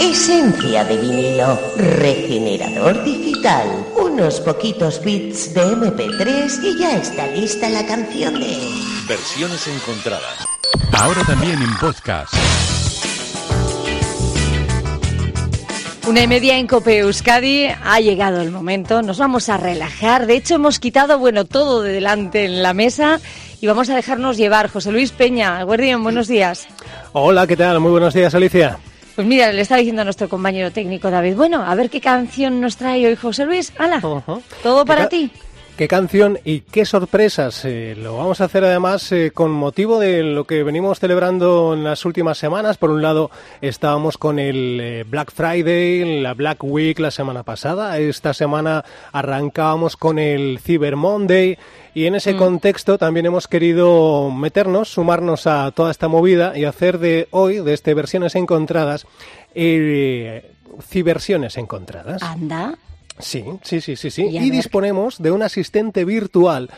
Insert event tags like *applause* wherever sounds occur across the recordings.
Esencia de vinilo, regenerador digital, unos poquitos bits de MP3 y ya está lista la canción de... Versiones encontradas. Ahora también en podcast. Una y media en Cope Euskadi, ha llegado el momento, nos vamos a relajar, de hecho hemos quitado, bueno, todo de delante en la mesa y vamos a dejarnos llevar. José Luis Peña, Guardián, buenos días. Hola, ¿qué tal? Muy buenos días, Alicia. Pues mira, le está diciendo a nuestro compañero técnico David, bueno, a ver qué canción nos trae hoy José Luis. ¡Hala! Todo para ti qué canción y qué sorpresas. Eh, lo vamos a hacer además eh, con motivo de lo que venimos celebrando en las últimas semanas. Por un lado, estábamos con el eh, Black Friday, la Black Week la semana pasada. Esta semana arrancábamos con el Cyber Monday. Y en ese mm. contexto también hemos querido meternos, sumarnos a toda esta movida y hacer de hoy, de este versiones encontradas, cibersiones encontradas. Anda. Sí, sí, sí, sí, sí. Y, disponemos de un asistente virtual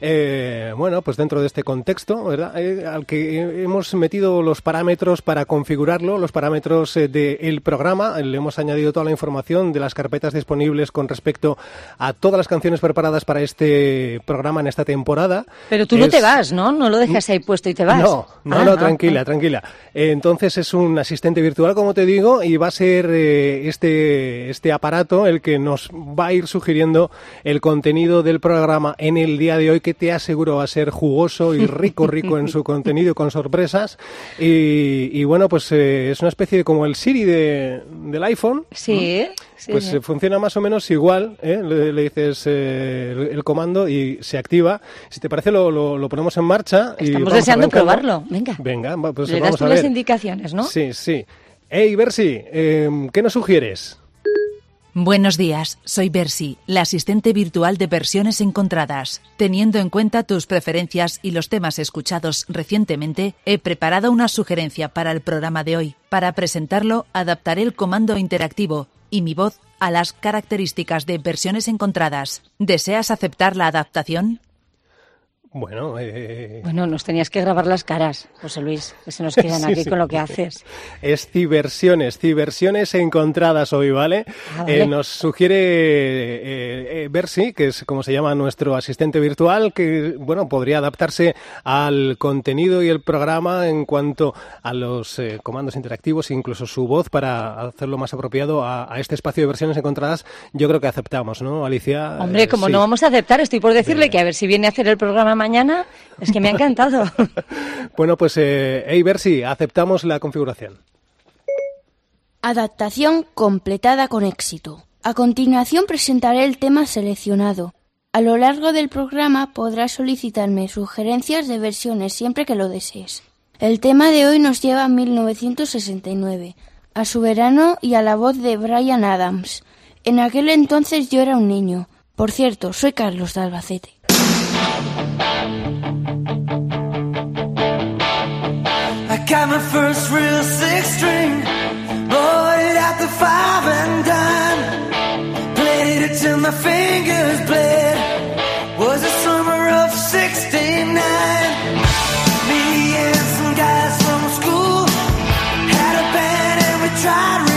eh, bueno, pues dentro de este contexto, ¿verdad? Eh, al que hemos metido los parámetros para configurarlo, los parámetros eh, del programa, le hemos añadido toda la información de las carpetas disponibles con respecto a todas las canciones preparadas para este programa en esta temporada. Pero tú no te vas, ¿no? No lo dejas ahí puesto y te vas. No, no, no, tranquila, tranquila. Entonces es un asistente virtual, como te digo, y va a ser este, este aparato el que nos va a ir sugiriendo el contenido del programa en el día de hoy que te aseguro va a ser jugoso y rico, rico en su *laughs* contenido con sorpresas. Y, bueno, pues eh, es una especie de como el Siri de, del iPhone. Sí. pues eh, funciona más o menos igual. ¿eh? Le, dices el, comando y se activa. Si te parece, lo, lo, ponemos en marcha. Estamos deseando probarlo. Venga. Venga, pues Le das tú las indicaciones, ¿no? Sí, sí. Hey, Bersi, ¿qué nos sugieres? Buenos días, soy Bersi, la asistente virtual de versiones encontradas. Teniendo en cuenta tus preferencias y los temas escuchados recientemente, he preparado una sugerencia para el programa de hoy. Para presentarlo, adaptaré el comando interactivo y mi voz a las características de versiones encontradas. ¿Deseas aceptar la adaptación? Bueno, eh... bueno, nos tenías que grabar las caras, José Luis, que se nos *laughs* quedan aquí con lo que haces. Es civersiones, civersiones encontradas hoy, ¿vale? Ah, eh, nos sugiere eh, eh, Bersi, que es como se llama nuestro asistente virtual, que bueno podría adaptarse al contenido y el programa en cuanto a los eh, comandos interactivos, incluso su voz para hacerlo más apropiado a, este espacio de versiones encontradas. Yo creo que aceptamos, ¿no, Alicia? Hombre, como no vamos a aceptar, estoy por decirle que a ver si viene a hacer el programa mañana, es que me ha encantado. *laughs* bueno, pues, eh, hey, si aceptamos la configuración. Adaptación completada con éxito. A continuación presentaré el tema seleccionado. A lo largo del programa podrás solicitarme sugerencias de versiones siempre que lo desees. El tema de hoy nos lleva a 1969, a su verano y a la voz de Brian Adams. En aquel entonces yo era un niño. Por cierto, soy Carlos de Albacete. I got my first real six string, bought it at the five and dime, played it till my fingers bled. Was the summer of '69. Me and some guys from school had a band and we tried.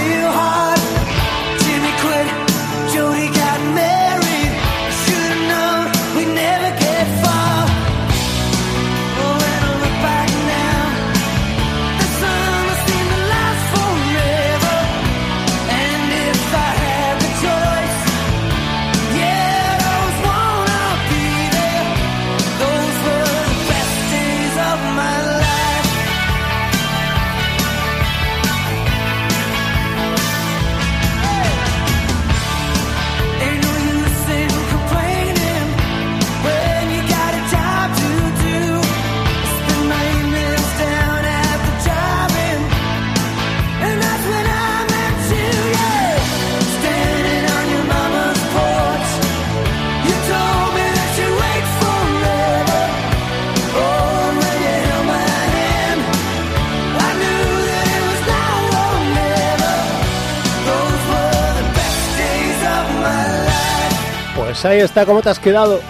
Pues ahí está, ¿cómo te has quedado?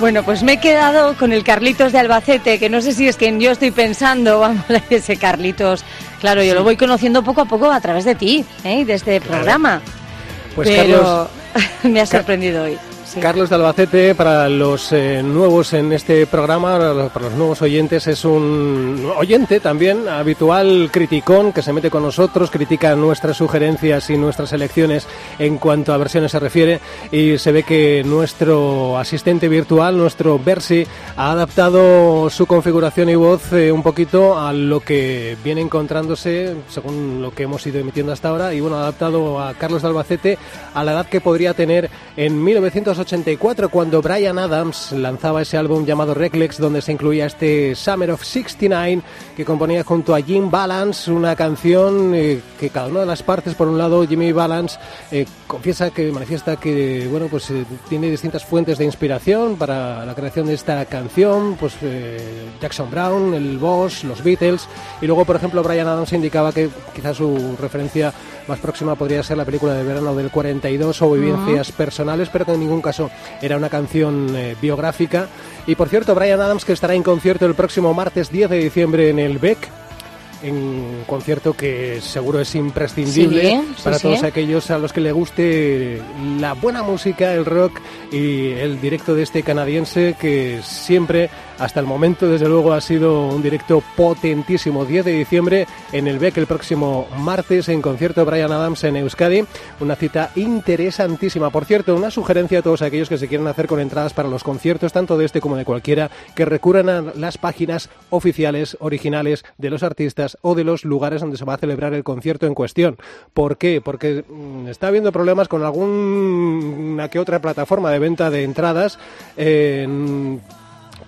Bueno, pues me he quedado con el Carlitos de Albacete, que no sé si es que yo estoy pensando, *laughs* vamos a ese Carlitos Claro, yo lo voy conociendo poco a poco a través de ti, ¿eh? de este programa. Pues Pero Carlos, *laughs* me ha sorprendido hoy. Carlos de Albacete, para los eh, nuevos en este programa, para los nuevos oyentes, es un oyente también, habitual criticón, que se mete con nosotros, critica nuestras sugerencias y nuestras elecciones en cuanto a versiones se refiere, y se ve que nuestro asistente virtual, nuestro Versi, ha adaptado su configuración y voz eh, un poquito a lo que viene encontrándose, según lo que hemos ido emitiendo hasta ahora, y bueno, ha adaptado a Carlos de Albacete a la edad que podría tener en 1984 cuando Brian Adams lanzaba ese álbum llamado Reclex donde se incluía este Summer of 69 que componía junto a Jim Balance una canción eh, que cada una de las partes por un lado Jimmy Balance eh, confiesa que manifiesta que bueno pues eh, tiene distintas fuentes de inspiración para la creación de esta canción pues eh, Jackson Brown el Boss los Beatles y luego por ejemplo Brian Adams indicaba que quizás su referencia más próxima podría ser la película de verano del 42 o vivencias personales, pero que en ningún caso era una canción eh, biográfica. Y por cierto, Brian Adams que estará en concierto el próximo martes 10 de diciembre en el BEC. En un concierto que seguro es imprescindible Sí, sí, para sí. todos aquellos a los que le guste la buena música, el rock y el directo de este canadiense que siempre, hasta el momento, desde luego, ha sido un directo potentísimo. 10 de diciembre en el BEC el próximo martes en concierto Brian Adams en Euskadi. Una cita interesantísima. Por cierto, una sugerencia a todos aquellos que se quieran hacer con entradas para los conciertos, tanto de este como de cualquiera, que recurran a las páginas oficiales, originales de los artistas o de los lugares donde se va a celebrar el concierto en cuestión. ¿Por qué? Porque mm, está habiendo problemas con alguna que otra plataforma de venta de entradas. eh,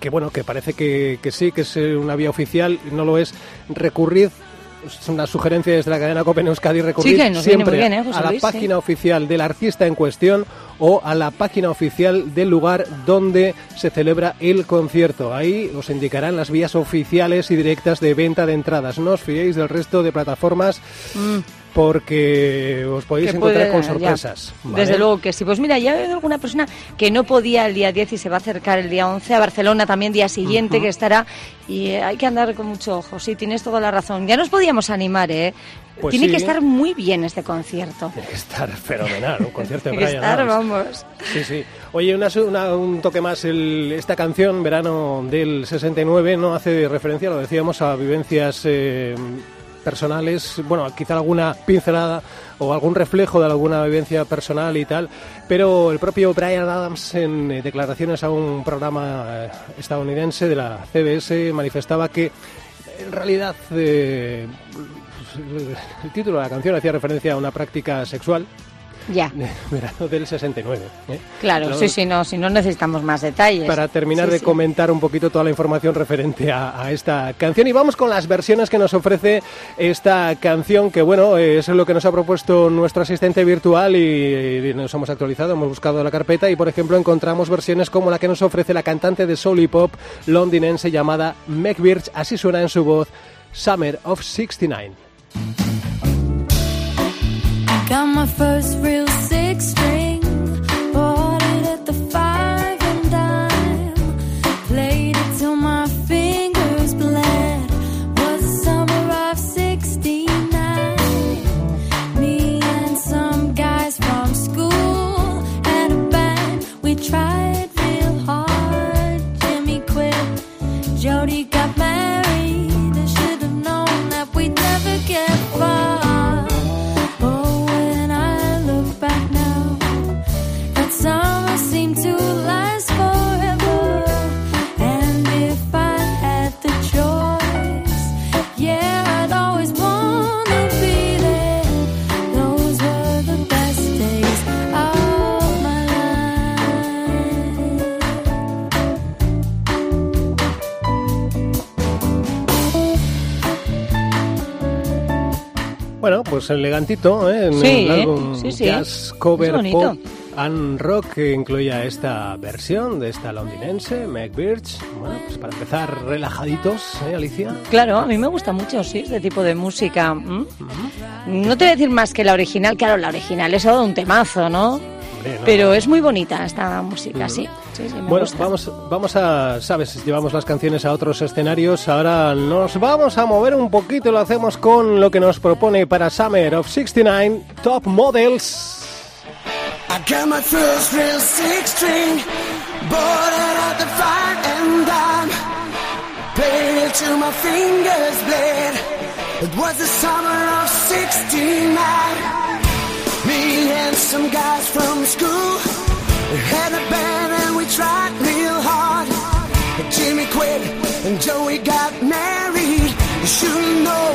que bueno, que parece que, que sí, que es eh, una vía oficial, no lo es. Recurrid, es una sugerencia desde la cadena Copen Euskadi, recurrir Sí, siempre bien, ¿eh, a la Luis? página oficial del artista en cuestión o a la página oficial del lugar donde se celebra el concierto. Ahí os indicarán las vías oficiales y directas de venta de entradas. No os fiéis del resto de plataformas porque os podéis encontrar puede- con sorpresas. ¿vale? Desde luego que sí. Pues mira, ya habido alguna persona que no podía el día 10 y se va a acercar el día 11 a Barcelona también día siguiente que estará y eh, hay que andar con mucho ojo. Sí, tienes toda la razón. Ya nos podíamos animar, ¿eh? Pues Tiene sí. que estar muy bien este concierto. Tiene que estar fenomenal, un concierto de Tiene que *laughs* Brian estar, vamos. Sí, sí. Oye, una, una- un toque más. El- esta canción, Verano del 69, no hace referencia, lo decíamos, a vivencias eh, personales. Bueno, quizá alguna pincelada o algún reflejo de alguna vivencia personal y tal. Pero el propio Brian Adams, en eh, declaraciones a un programa eh, estadounidense de la CBS, manifestaba que en realidad eh, el título de la canción hacía referencia a una práctica sexual Ya. *laughs* verano del 69. ¿eh? Claro, sí, sí, no, si no necesitamos más detalles. Para terminar Sí, de sí. comentar un poquito toda la información referente a, a esta canción y vamos con las versiones que nos ofrece esta canción que bueno es lo que nos ha propuesto nuestro asistente virtual y, y nos hemos actualizado, hemos buscado la carpeta y por ejemplo encontramos versiones como la que nos ofrece la cantante de soul y pop londinense llamada Meg Birch, así suena en su voz Summer of 69. Got my first real six string, Bueno, pues elegantito, ¿eh? En Sí, el álbum Sí, sí. Jazz Cover. Pop and Rock que incluía esta versión de esta londinense, Meg Birch. Bueno, pues para empezar relajaditos, ¿eh, Alicia? Claro, a mí me gusta mucho, sí, este tipo de música. ¿m? No te voy a decir más que la original, claro, la original es todo un temazo, ¿no? Hombre, no, Pero no. es muy bonita esta música, sí. sí, sí, me Bueno, gusta. vamos, vamos a, sabes, llevamos las canciones a otros escenarios, ahora nos vamos a mover un poquito, lo hacemos con lo que nos propone para Summer of 69, Top Models. I got my first real six string, bought it at the five and dime. Played it till my fingers bled. It was the summer of 69. Me and some guys from school we had a band and we tried real hard. But Jimmy quit and Joey got married. You should know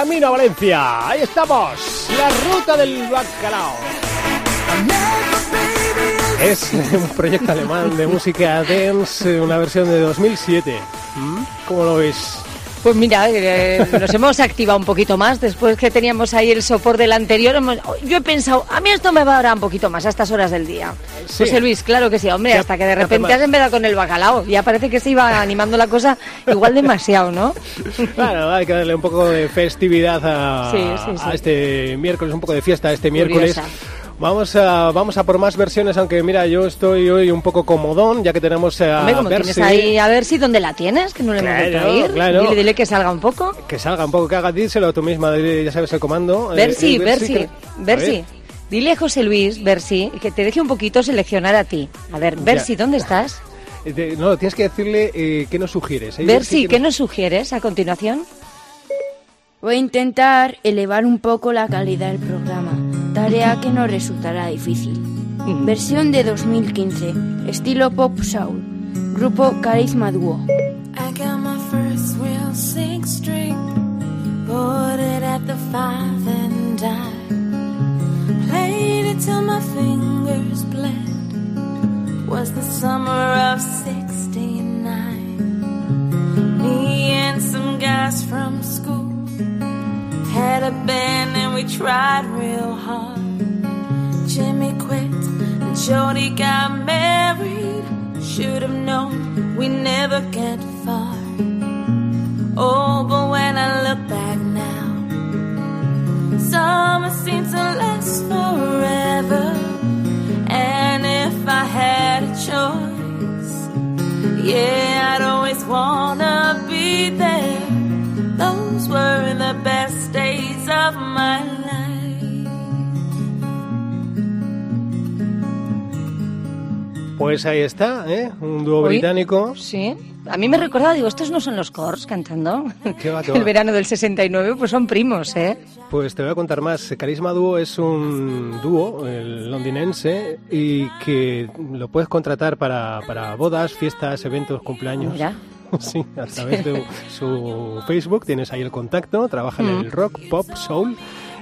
camino a Valencia, ahí estamos, la ruta del bacalao. Es un proyecto alemán de música dance, una versión de 2007. ¿Mm? ¿Cómo lo ves? Pues mira, eh, nos hemos activado un poquito más después que teníamos ahí el sopor del anterior. hemos- Yo he pensado, a mí esto me va a durar un poquito más a estas horas del día. Sí. José Luis, claro que sí, hombre, Ya- hasta que de repente te has empezado con el bacalao. Ya parece que se iba animando la cosa igual demasiado, ¿no? Claro, hay que darle un poco de festividad a, Sí, sí, sí. a este miércoles, un poco de fiesta a este miércoles. Curiosa. Vamos a, vamos a por más versiones, aunque mira, yo estoy hoy un poco comodón, ya que tenemos a Hombre, como tienes ahí, a ver si dónde la tienes, que no le hemos Claro, vuelto a ir. claro. Dile, dile que salga un poco. que salga un poco, que haga, díselo tú misma, dile, ya sabes el comando. eh, Bersi, el Bersi, que- Bersi. A ver, Dile a José Luis, Bersi, que te deje un poquito seleccionar a ti. A ver, Bersi, ¿dónde estás? eh, no, tienes que decirle eh, qué nos sugieres. ¿eh? Bersi, que ¿qué nos sugieres a continuación? Voy a intentar elevar un poco la calidad del programa, tarea que no resultará difícil. Versión de 2015, estilo pop soul, grupo Carisma Duo. I got my first real six string, bought it at the five and dime. Played it till my fingers bled. Was the summer of 69. Me and some guys from school had a band and we tried Jody got married. Should have known we never get far. Oh, but when I look back now, summer seems to last forever. And if I had a choice, yeah, Pues ahí está, ¿eh? Un dúo británico. Sí. A mí me recordaba, digo, estos no son los Cors cantando. ¿Qué va, *laughs* El verano del 69, pues son primos, ¿eh? Pues te voy a contar más. Carisma Dúo es un dúo el londinense y que lo puedes contratar para, para bodas, fiestas, eventos, cumpleaños. Mira. *laughs* Sí, a través de su Facebook tienes ahí el contacto, trabajan en Mm. el rock, pop, soul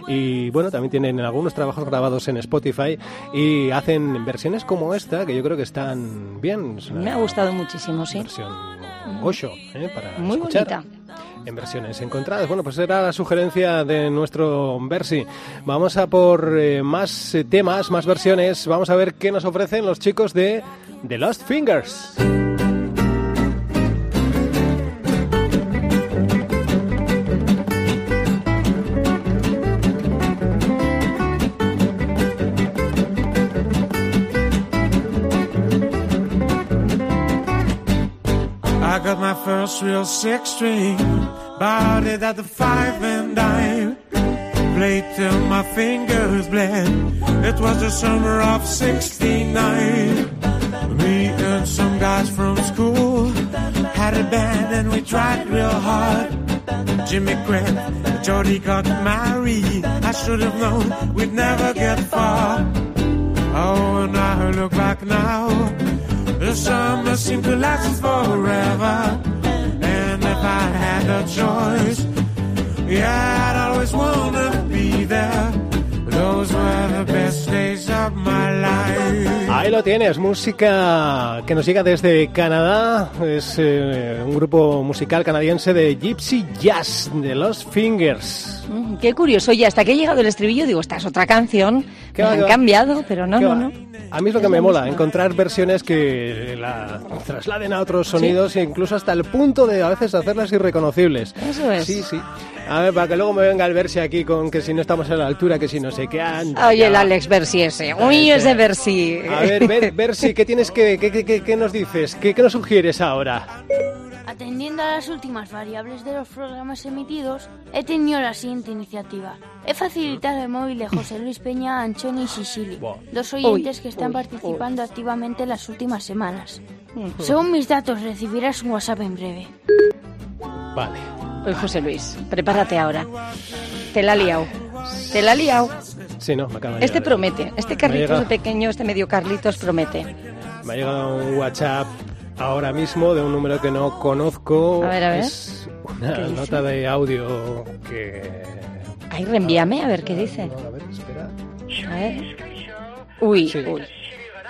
y bueno, también tienen algunos trabajos grabados en Spotify y hacen versiones como esta que yo creo que están bien. Es Me ha gustado muchísimo, sí. versión 8 ¿eh? para Muy escuchar bonita. en versiones encontradas. Bueno, pues era la sugerencia de nuestro Versi. Vamos a por eh, más eh, temas, más versiones. Vamos a ver qué nos ofrecen los chicos de The Lost Fingers. I got my first real six string, bought it at the five and dime. Played till my fingers bled. It was the summer of 69. Me and some guys from school had a band and we tried real hard. Jimmy quit, Jody got married. I should have known we'd never get far. Oh, and I look back now. The summer seemed to last forever. And if I had a choice, yeah, I'd always wanna be there. Those were the best Ahí lo tienes, música que nos llega desde Canadá. Es eh, un grupo musical canadiense de Gypsy Jazz, de los Fingers. Mm, Qué curioso. Oye, hasta que he llegado el estribillo, digo, esta es otra canción. ¿Qué Me va, han cambiado, pero no, ¿Qué no, no. A mí es lo que me la mola, encontrar versiones que la trasladen a otros sonidos e incluso hasta el punto de a veces hacerlas irreconocibles. Eso es. Sí, sí. A ver, para que luego me venga el versi aquí con que si no estamos a la altura, que si no sé qué. anda, Oye, el Alex Bersi ese. Uy, ese Bersi. A ver, ver, ver si, ¿qué tienes que, qué, qué- qué- qué nos dices? ¿Qué, qué nos sugieres ahora? Atendiendo a las últimas variables de los programas emitidos, he tenido la siguiente iniciativa. He facilitado el móvil de José Luis Peña, Anchoni y Sicily, dos oyentes que están participando activamente en las últimas semanas. Según mis datos, recibirás un WhatsApp en breve. Vale. Oye, José Luis, prepárate ahora. Te la ha liado. Te la ha liado. Sí, no, me acaba de Este promete. Este Carlitos pequeño, este medio Carlitos promete. Me ha llegado un WhatsApp ahora mismo de un número que no conozco. A ver, a ver. Es una ¿Qué dice? nota de audio que... Ay, reenvíame a ver qué dice. No, a ver, espera. A ver. Uy, Sí. uy.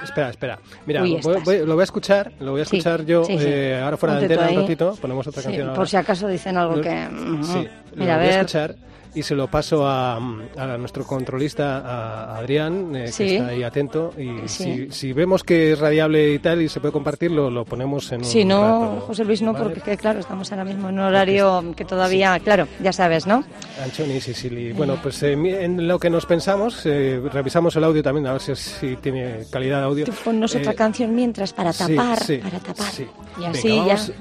Espera, espera. Mira, Uy, voy- voy- lo voy a escuchar, lo voy a Sí, escuchar yo sí, sí. eh, ahora fuera de Ponte tú antena un ratito, ponemos otra Sí, canción ahora. por si acaso dicen algo Lo- que... ujú. Sí, Mira, lo a voy a ver. escuchar y se lo paso a, a nuestro controlista, a Adrián, eh, Sí. que está ahí atento. Y Sí. si, si vemos que es radiable y tal y se puede compartir, lo, lo ponemos en un Si no, rato. José Luis, no, ¿Vale? porque que, claro, estamos ahora mismo en un horario que todavía, claro, ya sabes, ¿no? Anchoni, Sicily. Bueno, pues eh, en lo que nos pensamos, eh, revisamos el audio también, a ver si, si tiene calidad de audio. Ponnos otra Eh, canción mientras para tapar, sí, para tapar. sí. Y así ya. Vamos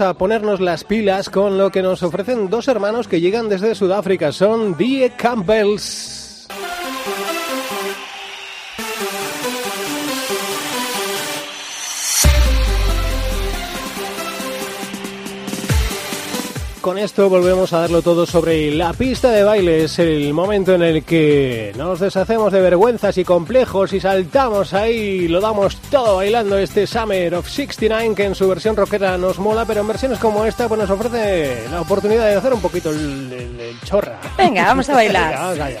a ponernos las pilas con lo que nos ofrecen dos hermanos que llegan desde Sudáfrica. Son Die Campbells. Con esto volvemos a darlo todo sobre la pista de baile. Es el momento en el que nos deshacemos de vergüenzas y complejos y saltamos ahí, lo damos todo bailando este Summer of 69 que en su versión rockera nos mola, pero en versiones como esta pues nos ofrece la oportunidad de hacer un poquito el, el- el chorra. Venga, vamos a bailar. *laughs* Venga, vamos allá.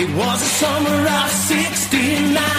It was the summer of 69.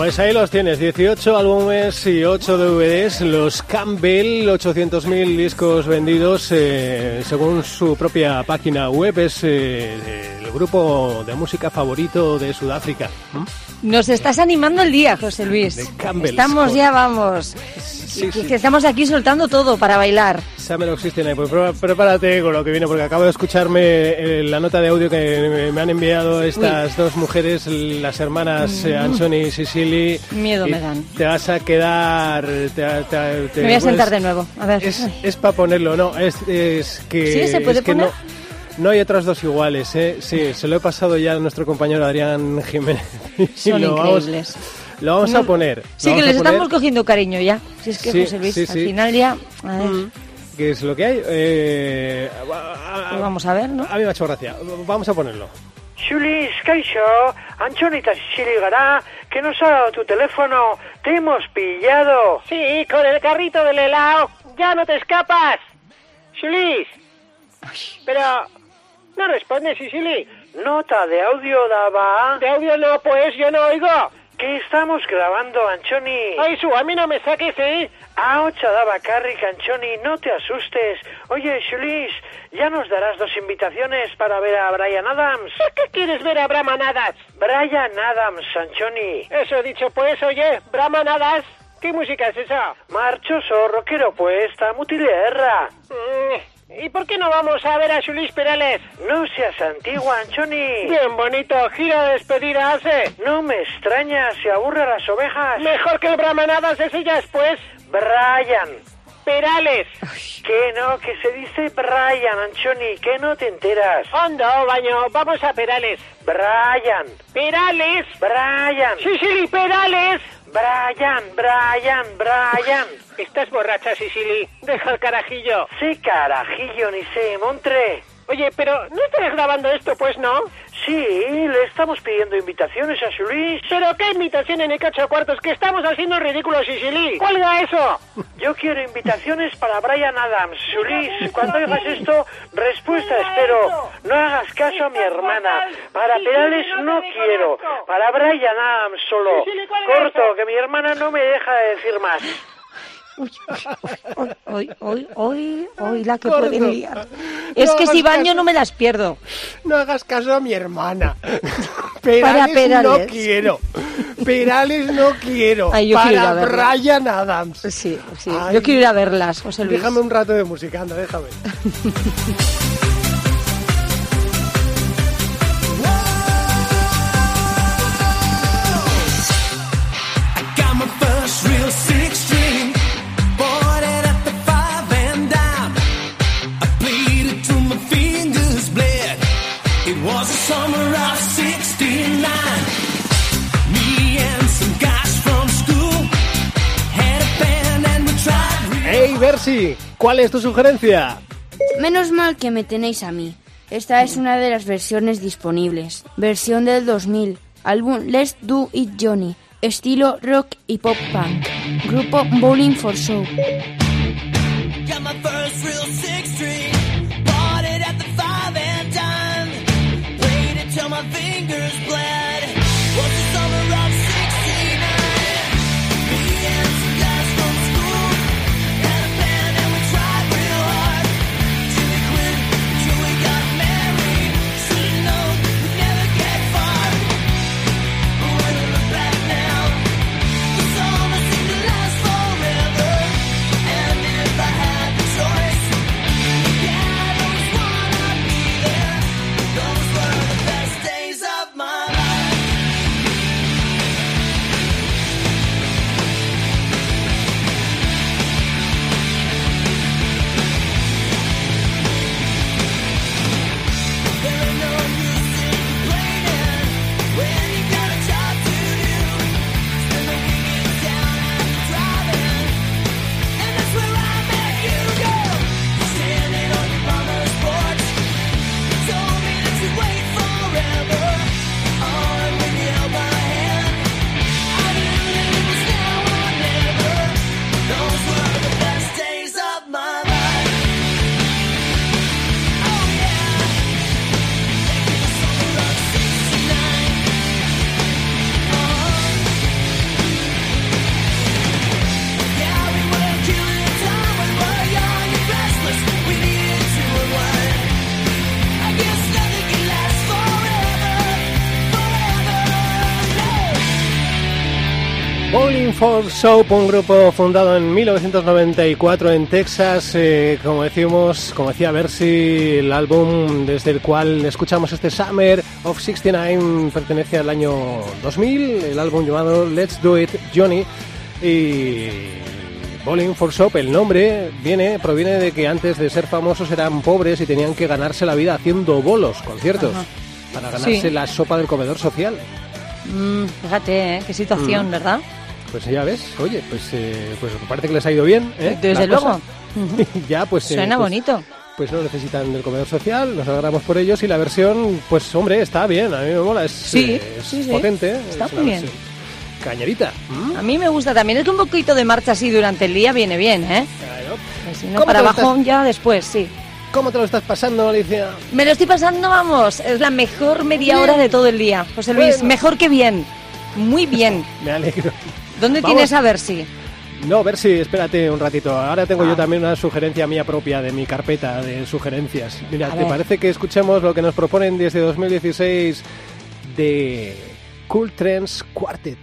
Pues ahí los tienes, 18 álbumes y 8 DVDs, los Campbell, 800.000 discos vendidos, eh, según su propia página web, es eh, el grupo de música favorito de Sudáfrica. ¿Mm? Nos estás animando el día, José Luis. Estamos ya, vamos. Sí, sí. que estamos aquí soltando todo para bailar. Summer 69, pues pre- prepárate con lo que viene, porque acabo de escucharme eh, la nota de audio que me, han enviado estas dos mujeres, las hermanas eh, Anthony y Sicily. Miedo y me dan. Te vas a quedar... Te, te- te- Me voy a sentar pues, de nuevo. A ver. Es, es para ponerlo, no, es, es que... ¿Sí? ¿Se puede es que poner? No, no hay otras dos iguales, ¿eh? Sí, se lo he pasado ya a nuestro compañero Adrián Jiménez. *laughs* y Son lo vamos- increíbles. Lo vamos a poner. Sí, que vamos les poner, estamos cogiendo cariño ya. Si es que Sí, José Luis, sí, al sí. final ya. A ver, que es lo que hay. Eh, a- a- pues vamos a ver, ¿no? A mí me ha hecho gracia. Vamos a ponerlo. Xulis, Kaixo, Anchonita Sicily Gará, que nos ha dado tu teléfono, te hemos pillado. Sí, con el carrito del helado, ya no te escapas. Xulis, pero no responde, Sicily. Nota de audio daba. De audio no, pues yo no oigo. Que estamos grabando, Anchoni. Ay, su, a mí no me saques, ¿eh? Ah, ocha daba Carrick, Anchoni, no te asustes. Oye, Xulis, ya nos darás dos invitaciones para ver a Brian Adams. ¿Qué quieres ver a Brahman Adams? Brian Adams, Anchoni. Eso he dicho, pues, oye, Brahman Adams. ¿Qué música es esa? Marchoso, rockero puesta, mutilierra. ¿Y por qué no vamos a ver a Julis Perales? No seas antigua, Anchoni. Bien bonito, gira de despedida hace. No me extraña, se aburre a las ovejas. Mejor que el Bramanadas ese ya después. Brian. Perales. Que no, que se dice Brian, Anchoni, que no te enteras. Anda, baño, vamos a Perales. Brian. Perales. Brian. Sí, sí, Perales. Brian, Brian, Brian. Estás borracha, Sicily. Deja el carajillo. Sí, carajillo, ni sé, Montre. Oye, pero ¿no estás grabando esto, pues, no? Sí, le estamos pidiendo invitaciones a Julis. ¿Pero qué invitación en el cacho cuartos? Que estamos haciendo el ridículo, Sicily. ¡Cuelga eso! *laughs* Yo quiero invitaciones para Brian Adams. Julis, cuando oigas esto, respuesta espero. No hagas caso a mi hermana. Para Perales no quiero. Para Brian Adams solo. Corto, que mi hermana no me deja de decir más. Hoy, hoy, hoy, hoy la que Gordo. pueden liar. No Es que si baño caso. no me las pierdo. No hagas caso a mi hermana. *laughs* Perales, no quiero. Perales no quiero. Ay, yo quiero ir a Para verla. Brian Adams. Sí, sí. Ay. Yo quiero ir a verlas, José Luis. Déjame un rato de música, anda, déjame. *laughs* Bersi, ¿cuál es tu sugerencia? Menos mal que me tenéis a mí. Esta es una de las versiones disponibles. Versión del 2000. Álbum Let's Do It Johnny. Estilo rock y pop punk. Grupo Bowling for Show. For Soap, un grupo fundado en 1994 en Texas, eh, como decimos, como decía Bersi, el álbum desde el cual escuchamos este Summer of 69 pertenece al año 2000, el álbum llamado Let's Do It Johnny y Bowling for Soap, el nombre viene proviene de que antes de ser famosos eran pobres y tenían que ganarse la vida haciendo bolos, conciertos, Ajá. para ganarse Sí. la sopa del comedor social. Mm, fíjate, ¿eh? qué situación, Mm. ¿verdad? Pues ya ves, oye, pues, eh, pues parece que les ha ido bien. ¿eh? Desde luego. *laughs* Ya, pues. eh, Suena pues- bonito. Pues no necesitan del comedor social, nos alegramos por ellos y la versión, pues hombre, está bien, a mí me mola, es, Sí, eh, es sí, sí. potente. Está es muy bien. versión Cañerita. A mí me gusta también. Es que un poquito de marcha así durante el día viene bien, ¿eh? Claro. Si no, ¿Cómo para bajón ya después, sí. ¿Cómo te lo estás pasando, Alicia? Me lo estoy pasando, vamos. Es la mejor media hora de todo el día, José Luis. Bueno. Mejor que bien. Muy bien. *laughs* Me alegro. ¿Dónde Vamos. tienes a ver si? No, ver si, espérate un ratito. Ahora tengo Ah. yo también una sugerencia mía propia de mi carpeta de sugerencias. Mira, A ¿te ver. parece que escuchemos lo que nos proponen desde 2016 de Cool Trends Quartet?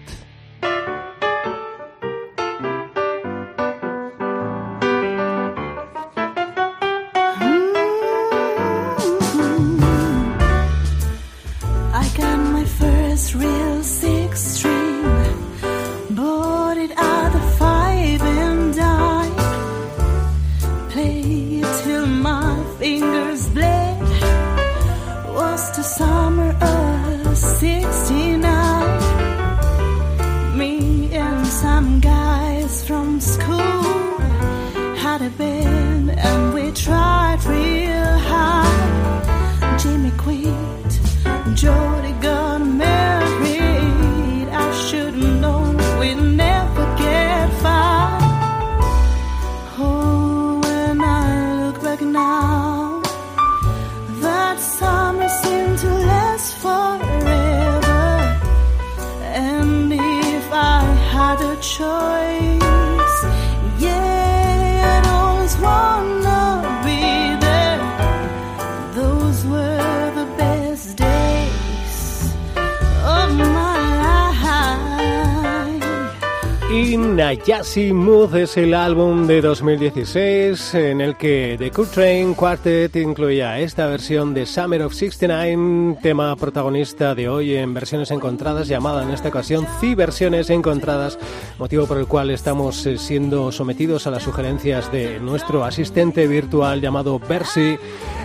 Inayasi Mood es el álbum de 2016 en el que The Coltrane Quartet incluía esta versión de Summer of 69, tema protagonista de hoy en versiones encontradas, llamada en esta ocasión Versiones Encontradas, motivo por el cual estamos eh, siendo sometidos a las sugerencias de nuestro asistente virtual llamado Bercy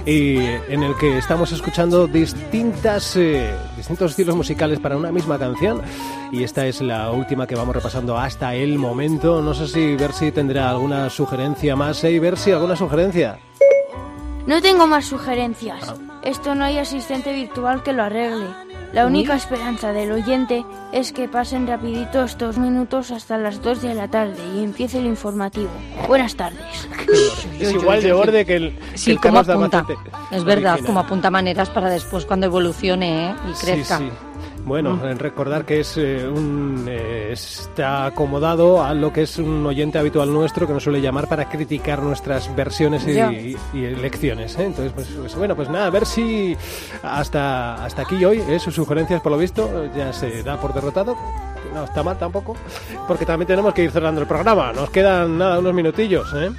y en el que estamos escuchando distintas, eh, distintos estilos musicales para una misma canción y esta es la última que vamos repasando hasta el momento. No sé si Bercy tendrá alguna sugerencia más. ¿Eh, Bercy, alguna sugerencia? No tengo más sugerencias. Esto no hay asistente virtual que lo arregle. La única esperanza del oyente es que pasen rapidito estos minutos hasta las 2 de la tarde y empiece el informativo. Buenas tardes. Es igual de borde que el, que Sí, el como apunta. Es verdad, original. como apunta maneras para después cuando evolucione ¿eh? y crezca. Sí, sí. Bueno, en recordar que es eh, un, eh, está acomodado a lo que es un oyente habitual nuestro que nos suele llamar para criticar nuestras versiones y, Ya. y- y elecciones. ¿eh? Entonces, pues, pues, bueno, pues nada, a ver si hasta, hasta aquí hoy ¿eh? sus sugerencias, por lo visto, ya se da por derrotado. No está mal tampoco, porque también tenemos que ir cerrando el programa. Nos quedan nada, unos minutillos. ¿eh?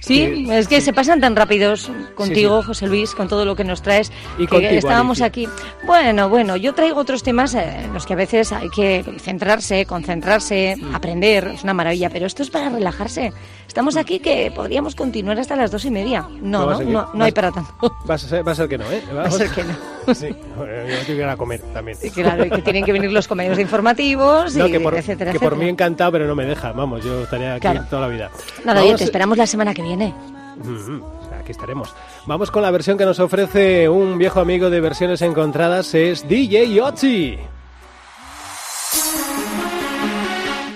Sí, Que- es que se pasan tan rápidos contigo, sí. José Luis, con todo lo que nos traes. Y que contigo, estábamos Alicia. aquí. Bueno, bueno, yo traigo otros temas eh, en los que a veces hay que centrarse, concentrarse, aprender. Es una maravilla, pero esto es para relajarse. Estamos aquí que podríamos continuar hasta las dos y media. No, No no, no, no Va- hay para tanto. Va a ser, *laughs* va a ser que no, ¿eh? Va a ser que no. Sí, yo que ir a comer también. Claro, y que tienen que venir los comedios *laughs* informativos, No, y que por, etcétera, que por etcétera. mí encantado, pero no me deja. Vamos, yo estaría aquí Claro. toda la vida. Nada, oye, Vamos- te esperamos la semana que viene. Mm, Aquí estaremos. Vamos con la versión que nos ofrece un viejo amigo de versiones encontradas, es DJ Yotzi.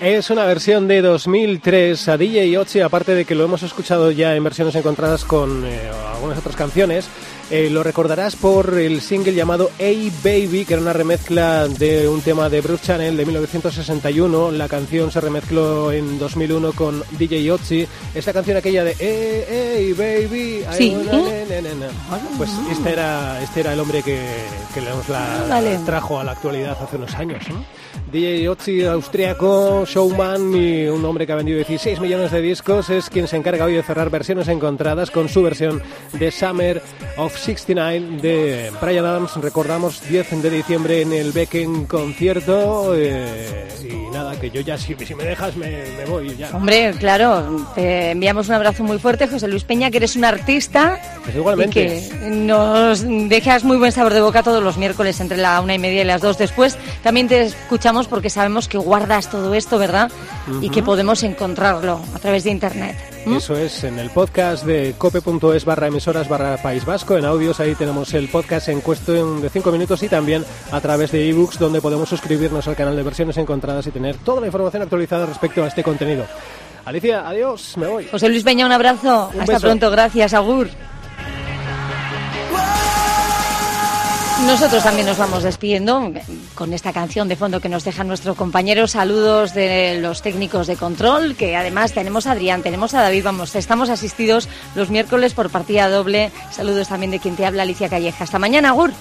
Es una versión de 2003 a DJ Yotzi, aparte de que lo hemos escuchado ya en versiones encontradas con eh, algunas otras canciones. Eh, lo recordarás por el single llamado Hey Baby, que era una remezcla de un tema de Bruce Channel de 1961. La canción se remezcló en 2001 con DJ Yotzi. Esta canción aquella de Hey, hey Baby. Sí. wanna na, na, na, na. Pues este era, este era el hombre que, que nos la Vale. trajo a la actualidad hace unos años. ¿no? DJ Otzi, austriaco, showman y un hombre que ha vendido 16 millones de discos, es quien se encarga hoy de cerrar versiones encontradas con su versión de Summer of 69 de Brian Adams. Recordamos 10 de diciembre en el Becken concierto. eh, y nada, que yo ya, si, si me dejas, me, me voy ya. Hombre, claro, te enviamos un abrazo muy fuerte, José Luis Peña, que eres un artista Pues igualmente. y que nos dejas muy buen sabor de boca todos los miércoles entre la una y media y las dos después. También te escuchamos porque sabemos que guardas todo esto, ¿verdad? Y que podemos encontrarlo a través de internet. ¿M? Eso es, en el podcast de cope.es barra emisoras barra País Vasco, en audios, ahí tenemos el podcast en cuestión de 5 minutos y también a través de ebooks donde podemos suscribirnos al canal de versiones encontradas y tener toda la información actualizada respecto a este contenido. Alicia, adiós, me voy. José Luis Peña, un abrazo. Un Hasta beso. pronto, gracias, Agur. Nosotros también nos vamos despidiendo con esta canción de fondo que nos deja nuestro compañero. Saludos de los técnicos de control, que además tenemos a Adrián, tenemos a David, vamos, estamos asistidos los miércoles por partida doble. Saludos también de quien te habla, Alicia Calleja. Hasta mañana, Agur.